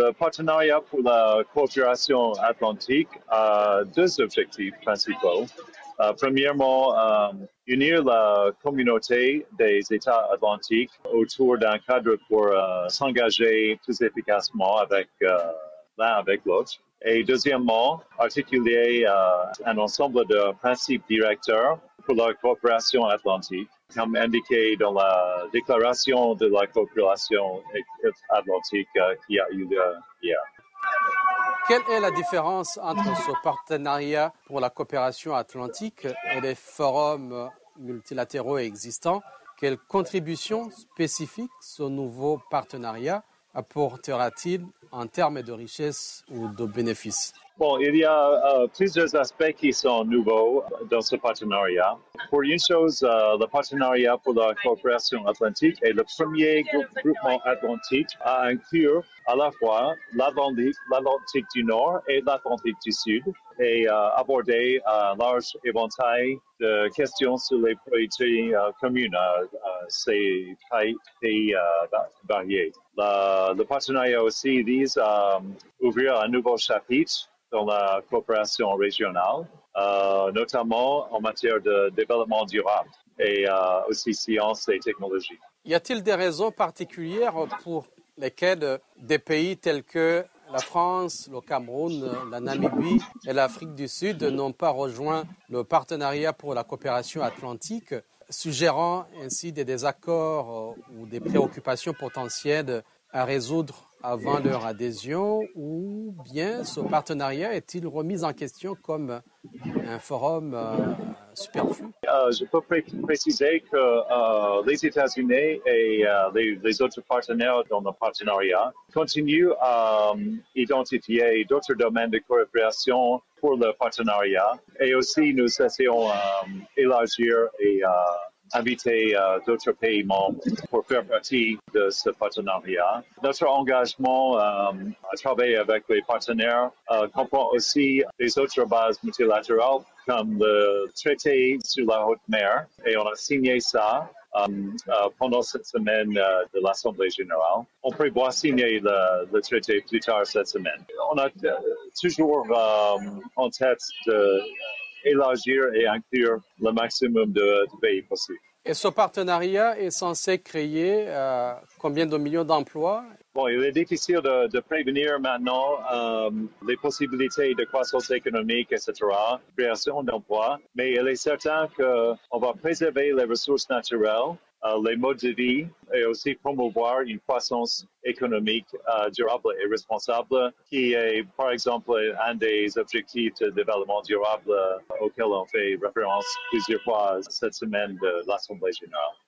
le partenariat pour la coopération atlantique a deux objectifs principaux. Euh, premièrement, euh, unir la communauté des États atlantiques autour d'un cadre pour euh, s'engager plus efficacement avec l'un avec l'autre. Et deuxièmement, articuler un ensemble de principes directeurs pour la coopération atlantique, comme indiqué dans la déclaration de la coopération atlantique qui a eu lieu hier. Quelle est la différence entre ce partenariat pour la coopération atlantique et les forums multilatéraux existants? Quelle contribution spécifique ce nouveau partenariat apportera-t-il en termes de richesse ou de bénéfices? Bon, il y a euh, plusieurs aspects qui sont nouveaux dans ce partenariat. Pour une chose, euh, le partenariat pour la coopération atlantique est le premier groupement atlantique à inclure à la fois l'Atlantique du Nord et l'Atlantique du Sud et euh, aborder un large éventail de questions sur les priorités communes à ces pays variés. le partenariat aussi vise à ouvrir un nouveau chapitre dans la coopération régionale, euh, notamment en matière de développement durable et euh, aussi sciences et technologies. Y a-t-il des raisons particulières pour lesquelles des pays tels que la France, le Cameroun, la Namibie et l'Afrique du Sud n'ont pas rejoint le partenariat pour la coopération atlantique, suggérant ainsi des désaccords ou des préoccupations potentielles à résoudre avant leur adhésion ou bien ce partenariat est-il remis en question comme un forum euh, superflu? Euh, Je peux préciser que euh, les États-Unis et les, autres partenaires dans le partenariat continuent à identifier d'autres domaines de coopération pour le partenariat. Et aussi nous essayons d'élargir et inviter euh, d'autres pays membres pour faire partie de ce partenariat. Notre engagement euh, à travailler avec les partenaires euh, comprend aussi les autres bases multilatérales comme le traité sur la haute mer et on a signé ça pendant cette semaine de l'Assemblée générale. On prévoit signer le, le, traité plus tard cette semaine. On a toujours en tête de élargir et inclure le maximum de, pays possible. Et ce partenariat est censé créer euh, combien de millions d'emplois? Bon, il est difficile de, prévenir maintenant euh, les possibilités de croissance économique, etc., création d'emplois, mais il est certain qu'on va préserver les ressources naturelles les modes de vie et aussi promouvoir une croissance économique euh, durable et responsable, qui est par exemple un des objectifs de développement durable auxquels on fait référence plusieurs fois cette semaine de l'Assemblée générale.